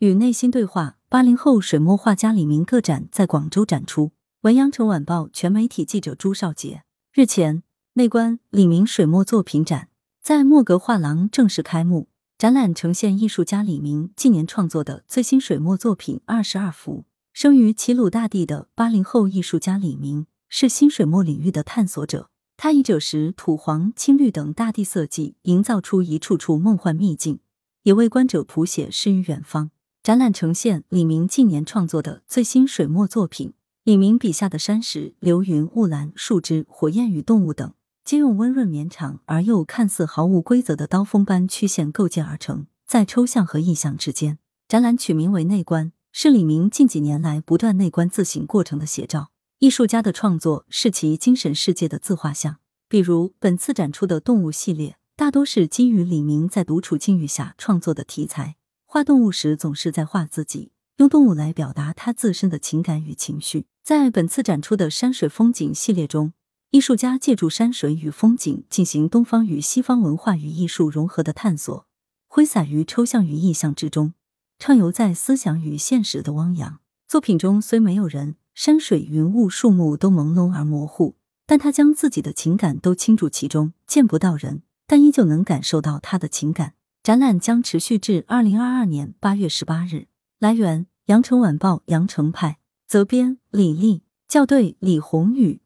与内心对话，八零后水墨画家李明个展在广州展出。文阳城晚报全媒体记者朱少杰日前，内观李明水墨作品展在墨格画廊正式开幕。展览呈现艺术家李明近年创作的最新水墨作品二十二幅。生于齐鲁大地的八零后艺术家李明是新水墨领域的探索者。他以赭石、土黄、青绿等大地色系，营造出一处处梦幻秘境，也为观者谱写诗与远方。展览呈现李明近年创作的最新水墨作品。李明笔下的山石、流云、雾岚、树枝、火焰与动物等，皆用温润绵长而又看似毫无规则的刀锋般曲线构建而成，在抽象和意象之间。展览取名为“内观”，是李明近几年来不断内观自省过程的写照。艺术家的创作是其精神世界的自画像。比如本次展出的动物系列，大多是基于李明在独处境遇下创作的题材。画动物时，总是在画自己，用动物来表达他自身的情感与情绪。在本次展出的山水风景系列中，艺术家借助山水与风景进行东方与西方文化与艺术融合的探索，挥洒于抽象与意象之中，畅游在思想与现实的汪洋。作品中虽没有人，山水、云雾、树木都朦胧而模糊，但他将自己的情感都倾注其中，见不到人，但依旧能感受到他的情感。展览将持续至二零二二年八月十八日。来源：羊城晚报羊城派，责编：李丽，校对：李宏宇。